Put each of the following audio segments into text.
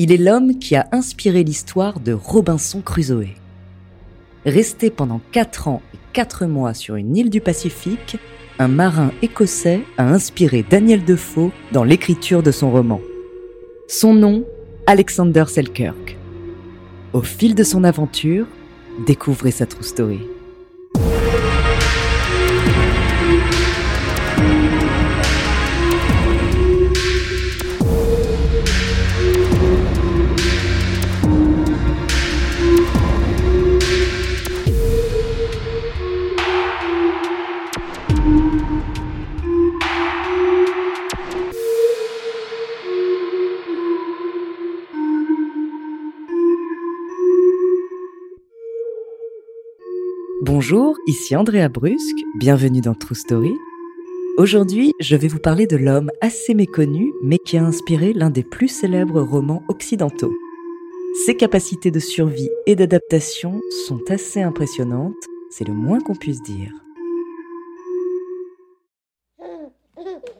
Il est l'homme qui a inspiré l'histoire de Robinson Crusoe. Resté pendant 4 ans et 4 mois sur une île du Pacifique, un marin écossais a inspiré Daniel Defoe dans l'écriture de son roman. Son nom, Alexander Selkirk. Au fil de son aventure, découvrez sa true story. Bonjour, ici Andrea Brusque, bienvenue dans True Story. Aujourd'hui, je vais vous parler de l'homme assez méconnu, mais qui a inspiré l'un des plus célèbres romans occidentaux. Ses capacités de survie et d'adaptation sont assez impressionnantes, c'est le moins qu'on puisse dire.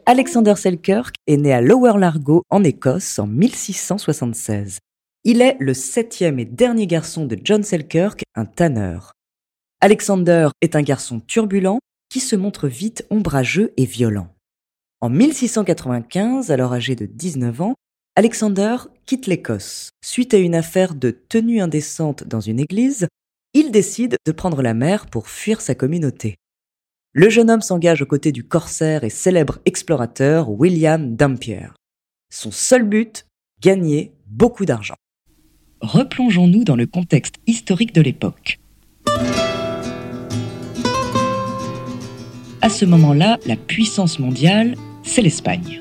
Alexander Selkirk est né à Lower Largo, en Écosse, en 1676. Il est le septième et dernier garçon de John Selkirk, un tanneur. Alexander est un garçon turbulent qui se montre vite ombrageux et violent. En 1695, alors âgé de 19 ans, Alexander quitte l'Écosse. Suite à une affaire de tenue indécente dans une église, il décide de prendre la mer pour fuir sa communauté. Le jeune homme s'engage aux côtés du corsaire et célèbre explorateur William Dampier. Son seul but, gagner beaucoup d'argent. Replongeons-nous dans le contexte historique de l'époque. À ce moment-là, la puissance mondiale, c'est l'Espagne.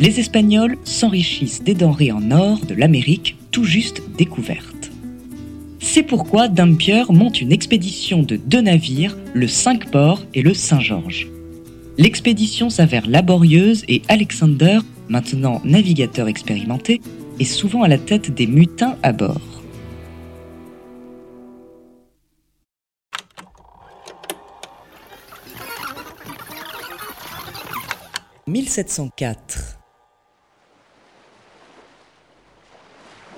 Les Espagnols s'enrichissent des denrées en or de l'Amérique tout juste découvertes. C'est pourquoi Dampier monte une expédition de deux navires, le Cinq-Ports et le Saint-Georges. L'expédition s'avère laborieuse et Alexander, maintenant navigateur expérimenté, est souvent à la tête des mutins à bord. 1704.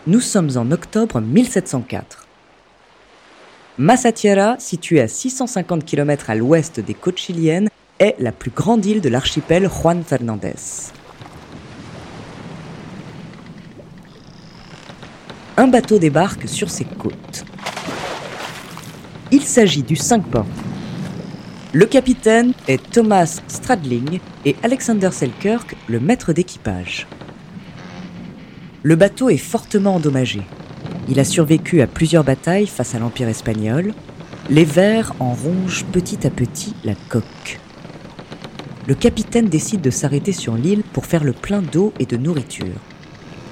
Nous sommes en octobre 1704. Massatiera, située à 650 km à l'ouest des côtes chiliennes, est la plus grande île de l'archipel Juan Fernandez. Un bateau débarque sur ses côtes. Il s'agit du 5 ports. Le capitaine est Thomas Stradling et Alexander Selkirk, le maître d'équipage. Le bateau est fortement endommagé. Il a survécu à plusieurs batailles face à l'Empire espagnol. Les vers en rongent petit à petit la coque. Le capitaine décide de s'arrêter sur l'île pour faire le plein d'eau et de nourriture.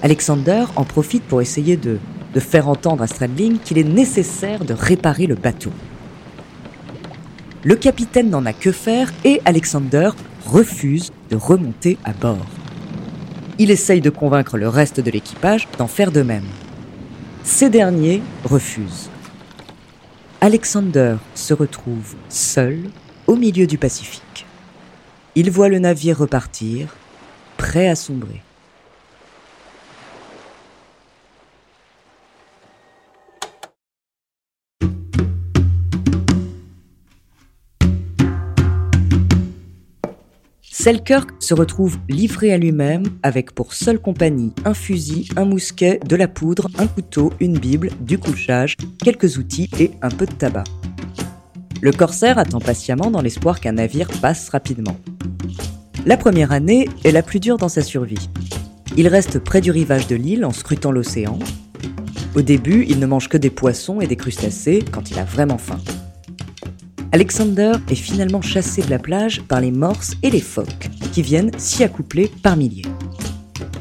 Alexander en profite pour essayer de, de faire entendre à Stradling qu'il est nécessaire de réparer le bateau. Le capitaine n'en a que faire et Alexander refuse de remonter à bord. Il essaye de convaincre le reste de l'équipage d'en faire de même. Ces derniers refusent. Alexander se retrouve seul au milieu du Pacifique. Il voit le navire repartir, prêt à sombrer. Selkirk se retrouve livré à lui-même avec pour seule compagnie un fusil, un mousquet, de la poudre, un couteau, une bible, du couchage, quelques outils et un peu de tabac. Le corsaire attend patiemment dans l'espoir qu'un navire passe rapidement. La première année est la plus dure dans sa survie. Il reste près du rivage de l'île en scrutant l'océan. Au début, il ne mange que des poissons et des crustacés quand il a vraiment faim. Alexander est finalement chassé de la plage par les morses et les phoques, qui viennent s'y accoupler par milliers.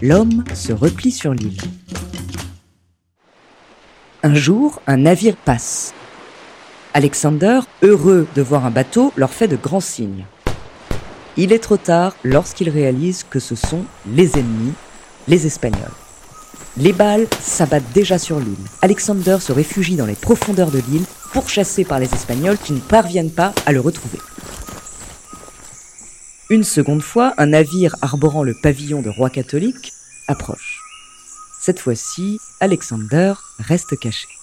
L'homme se replie sur l'île. Un jour, un navire passe. Alexander, heureux de voir un bateau, leur fait de grands signes. Il est trop tard lorsqu'il réalise que ce sont les ennemis, les Espagnols. Les balles s'abattent déjà sur l'île. Alexander se réfugie dans les profondeurs de l'île, pourchassé par les Espagnols qui ne parviennent pas à le retrouver. Une seconde fois, un navire arborant le pavillon de roi catholique approche. Cette fois-ci, Alexander reste caché.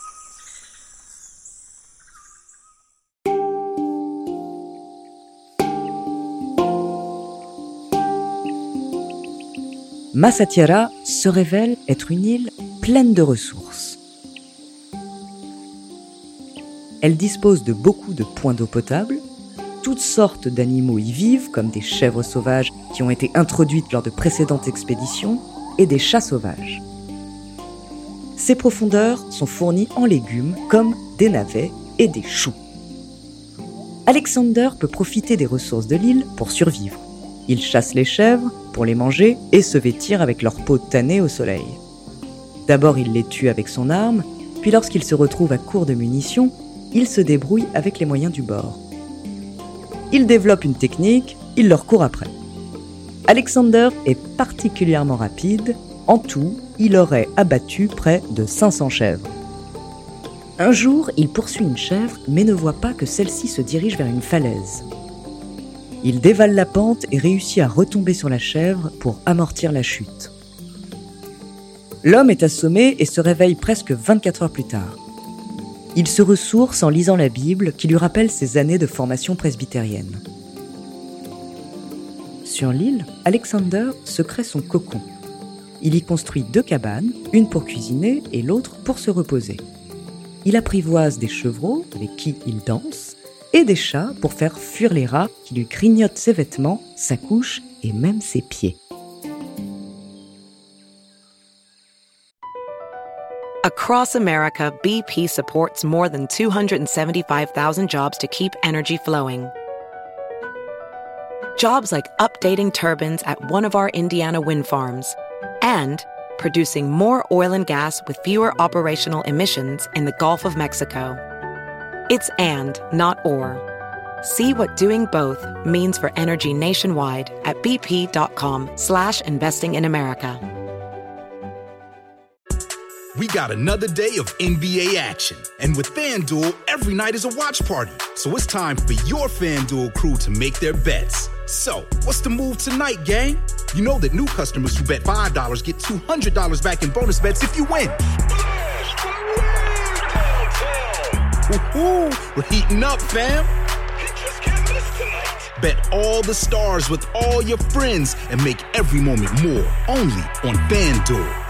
Massatiara se révèle être une île pleine de ressources. Elle dispose de beaucoup de points d'eau potable, toutes sortes d'animaux y vivent, comme des chèvres sauvages qui ont été introduites lors de précédentes expéditions, et des chats sauvages. Ces profondeurs sont fournies en légumes comme des navets et des choux. Alexander peut profiter des ressources de l'île pour survivre. Il chasse les chèvres pour les manger et se vêtir avec leur peau tannée au soleil. D'abord, il les tue avec son arme, puis lorsqu'il se retrouve à court de munitions, il se débrouille avec les moyens du bord. Il développe une technique, il leur court après. Alexander est particulièrement rapide, en tout, il aurait abattu près de 500 chèvres. Un jour, il poursuit une chèvre, mais ne voit pas que celle-ci se dirige vers une falaise. Il dévale la pente et réussit à retomber sur la chèvre pour amortir la chute. L'homme est assommé et se réveille presque 24 heures plus tard. Il se ressource en lisant la Bible qui lui rappelle ses années de formation presbytérienne. Sur l'île, Alexander se crée son cocon. Il y construit deux cabanes, une pour cuisiner et l'autre pour se reposer. Il apprivoise des chevreaux avec qui il danse et des chats pour faire fuir les rats qui lui grignotent ses vêtements, sa couche et même ses pieds. Across America, BP supports more than 275,000 jobs to keep energy flowing. Jobs like updating turbines at one of our Indiana wind farms and producing more oil and gas with fewer operational emissions in the Gulf of Mexico. It's and, not or. See what doing both means for energy nationwide at bp.com slash investing in America. We got another day of NBA action. And with FanDuel, every night is a watch party. So it's time for your FanDuel crew to make their bets. So, what's the move tonight, gang? You know that new customers who bet $5 get $200 back in bonus bets if you win. Woohoo! We're heating up, fam! Bet all the stars with all your friends and make every moment more only on FanDuel.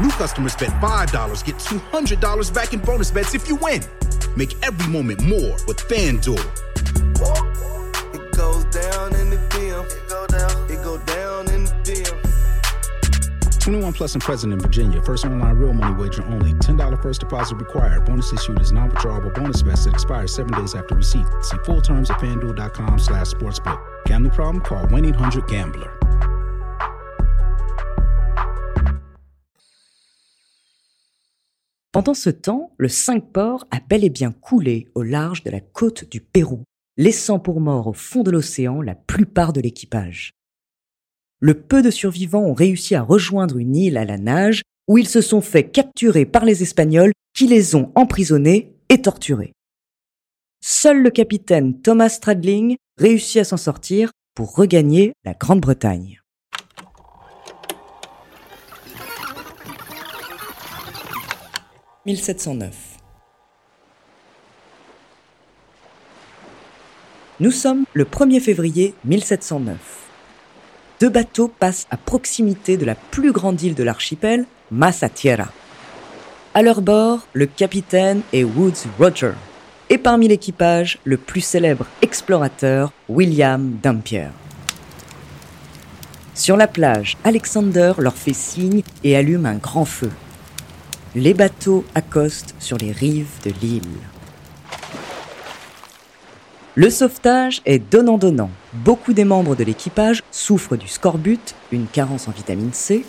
New customers bet $5 get $200 back in bonus bets if you win. Make every moment more with FanDuel. 21 plus and present in Virginia. First online real money wager only. $10 first deposit required. Bonus issued is non-withdrawable bonus vest that expires seven days after receipt. See full terms at fanduel.com slash sportsbook. Gambling problem? Call 1-800-GAMBLER. Pendant ce temps, le Cinq-Ports a bel et bien coulé au large de la côte du Pérou, laissant pour mort au fond de l'océan la plupart de l'équipage. Le peu de survivants ont réussi à rejoindre une île à la nage où ils se sont fait capturer par les Espagnols qui les ont emprisonnés et torturés. Seul le capitaine Thomas Stradling réussit à s'en sortir pour regagner la Grande-Bretagne. « 1709. Nous sommes le 1er février 1709. Deux bateaux passent à proximité de la plus grande île de l'archipel, Massa Tierra. À leur bord, le capitaine est Woods Roger, et parmi l'équipage, le plus célèbre explorateur, William Dampier. Sur la plage, Alexander leur fait signe et allume un grand feu. Les bateaux accostent sur les rives de l'île. Le sauvetage est donnant-donnant. Beaucoup des membres de l'équipage souffrent du scorbut, une carence en vitamine C.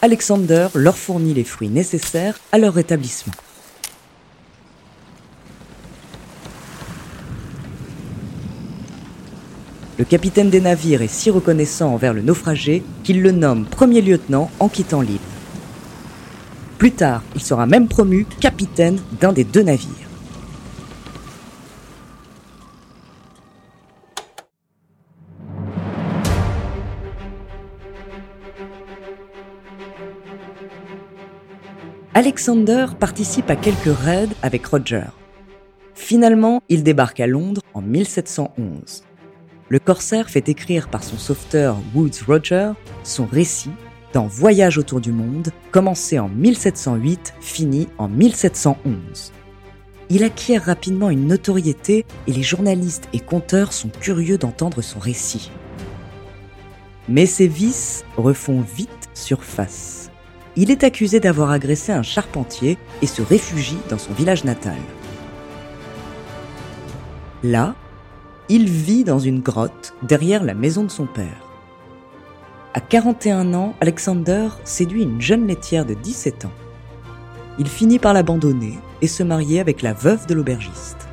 Alexander leur fournit les fruits nécessaires à leur rétablissement. Le capitaine des navires est si reconnaissant envers le naufragé qu'il le nomme premier lieutenant en quittant l'île. Plus tard, il sera même promu capitaine d'un des deux navires. Alexander participe à quelques raids avec Roger. Finalement, il débarque à Londres en 1711 le corsaire fait écrire par son sauveteur Woods Roger son récit dans Voyage autour du monde, commencé en 1708, fini en 1711. Il acquiert rapidement une notoriété et les journalistes et conteurs sont curieux d'entendre son récit. Mais ses vices refont vite surface. Il est accusé d'avoir agressé un charpentier et se réfugie dans son village natal. Là, il vit dans une grotte derrière la maison de son père. À 41 ans, Alexander séduit une jeune laitière de 17 ans. Il finit par l'abandonner et se marier avec la veuve de l'aubergiste.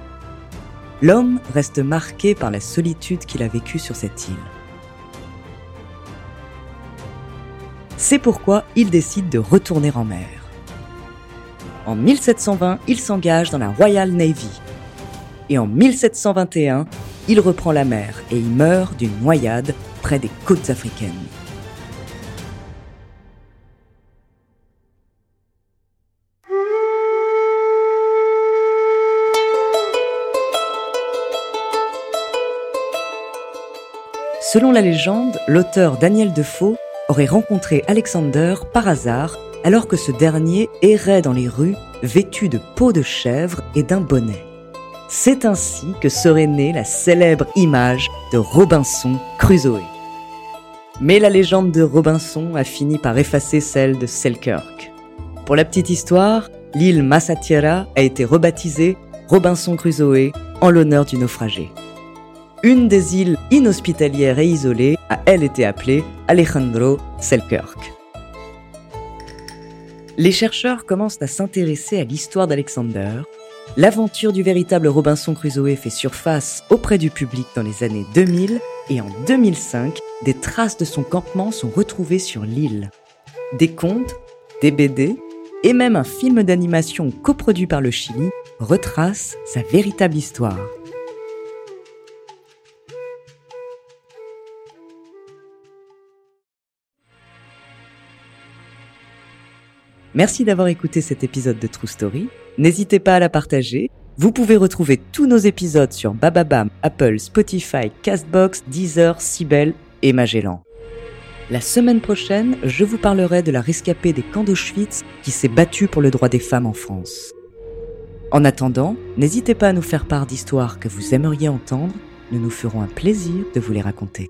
L'homme reste marqué par la solitude qu'il a vécue sur cette île. C'est pourquoi il décide de retourner en mer. En 1720, il s'engage dans la Royal Navy. Et en 1721, il reprend la mer et il meurt d'une noyade près des côtes africaines. Selon la légende, l'auteur Daniel Defoe aurait rencontré Alexander par hasard alors que ce dernier errait dans les rues vêtu de peau de chèvre et d'un bonnet. C'est ainsi que serait née la célèbre image de Robinson Crusoe. Mais la légende de Robinson a fini par effacer celle de Selkirk. Pour la petite histoire, l'île Massatiera a été rebaptisée Robinson Crusoe en l'honneur du naufragé. Une des îles inhospitalières et isolées a elle été appelée Alejandro Selkirk. Les chercheurs commencent à s'intéresser à l'histoire d'Alexander L'aventure du véritable Robinson Crusoe fait surface auprès du public dans les années 2000 et en 2005, des traces de son campement sont retrouvées sur l'île. Des contes, des BD et même un film d'animation coproduit par le Chili retracent sa véritable histoire. Merci d'avoir écouté cet épisode de True Story. N'hésitez pas à la partager. Vous pouvez retrouver tous nos épisodes sur Bababam, Apple, Spotify, Castbox, Deezer, Sibel et Magellan. La semaine prochaine, je vous parlerai de la rescapée des camps d'Auschwitz qui s'est battue pour le droit des femmes en France. En attendant, n'hésitez pas à nous faire part d'histoires que vous aimeriez entendre. Nous nous ferons un plaisir de vous les raconter.